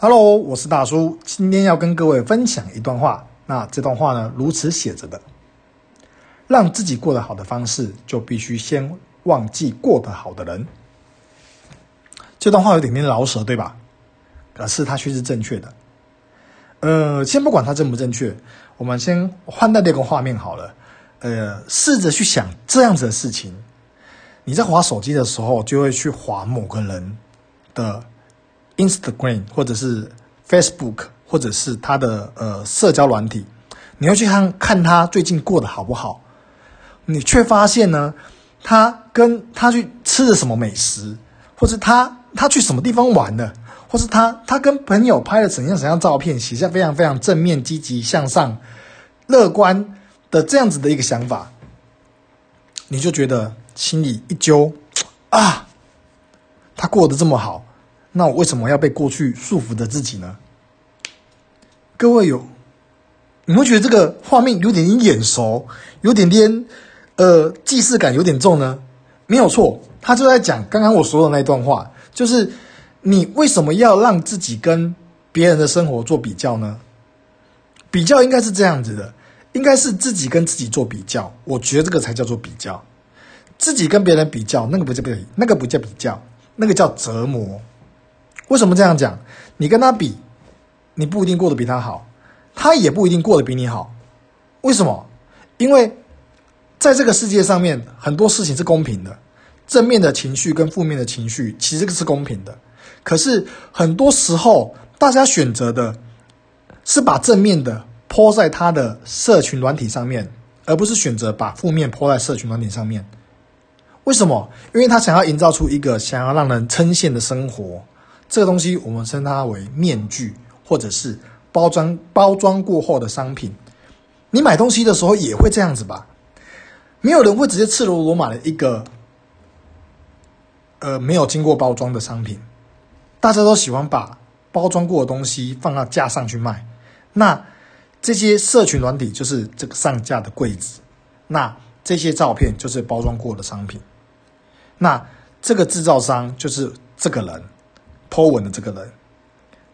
Hello，我是大叔，今天要跟各位分享一段话。那这段话呢，如此写着的：让自己过得好的方式，就必须先忘记过得好的人。这段话有点点老舌，对吧？可是它却是正确的。呃，先不管它正不正确，我们先换到那个画面好了。呃，试着去想这样子的事情：你在划手机的时候，就会去划某个人的 Instagram，或者是 Facebook，或者是他的呃社交软体，你要去看看他最近过得好不好。你却发现呢，他跟他去吃了什么美食，或是他他去什么地方玩了。或是他他跟朋友拍了怎样怎样照片，写下非常非常正面、积极向上、乐观的这样子的一个想法，你就觉得心里一揪啊，他过得这么好，那我为什么要被过去束缚着自己呢？各位有，你会觉得这个画面有点眼熟，有点点呃既视感有点重呢？没有错，他就在讲刚刚我说的那段话，就是。你为什么要让自己跟别人的生活做比较呢？比较应该是这样子的，应该是自己跟自己做比较。我觉得这个才叫做比较。自己跟别人比较，那个不叫比，那个不叫比较，那个叫折磨。为什么这样讲？你跟他比，你不一定过得比他好，他也不一定过得比你好。为什么？因为在这个世界上面，很多事情是公平的，正面的情绪跟负面的情绪其实是公平的。可是很多时候，大家选择的是把正面的泼在他的社群软体上面，而不是选择把负面泼在社群软体上面。为什么？因为他想要营造出一个想要让人称羡的生活。这个东西我们称它为面具，或者是包装包装过后的商品。你买东西的时候也会这样子吧？没有人会直接赤裸裸买了一个呃没有经过包装的商品。大家都喜欢把包装过的东西放到架上去卖，那这些社群软体就是这个上架的柜子，那这些照片就是包装过的商品，那这个制造商就是这个人，po 文的这个人，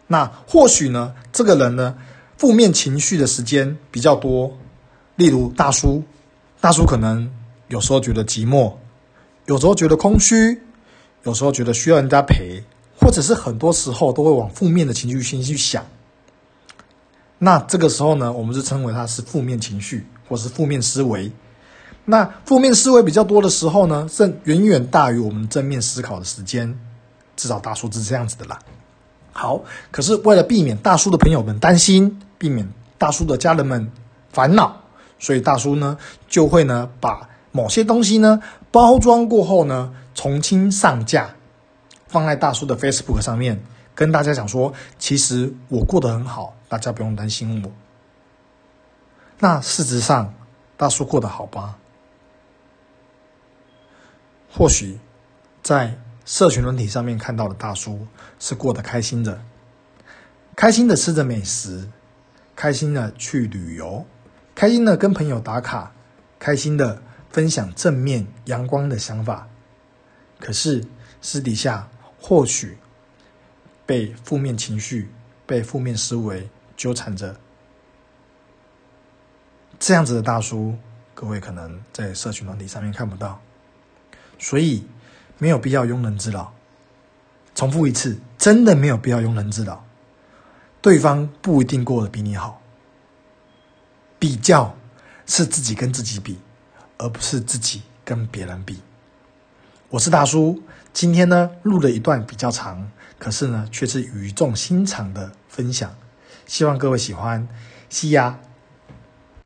那或许呢，这个人呢，负面情绪的时间比较多，例如大叔，大叔可能有时候觉得寂寞，有时候觉得空虚，有时候觉得需要人家陪。或者是很多时候都会往负面的情绪先去想，那这个时候呢，我们就称为他是负面情绪或是负面思维。那负面思维比较多的时候呢，是远远大于我们正面思考的时间。至少大叔是这样子的啦。好，可是为了避免大叔的朋友们担心，避免大叔的家人们烦恼，所以大叔呢就会呢把某些东西呢包装过后呢重新上架。放在大叔的 Facebook 上面，跟大家讲说，其实我过得很好，大家不用担心我。那事实上，大叔过得好吧？或许在社群软体上面看到的大叔是过得开心的，开心的吃着美食，开心的去旅游，开心的跟朋友打卡，开心的分享正面阳光的想法。可是私底下。或许被负面情绪、被负面思维纠缠着，这样子的大叔，各位可能在社群团体上面看不到，所以没有必要庸人自扰。重复一次，真的没有必要庸人自扰。对方不一定过得比你好，比较是自己跟自己比，而不是自己跟别人比。我是大叔，今天呢录了一段比较长，可是呢却是语重心长的分享，希望各位喜欢。西呀，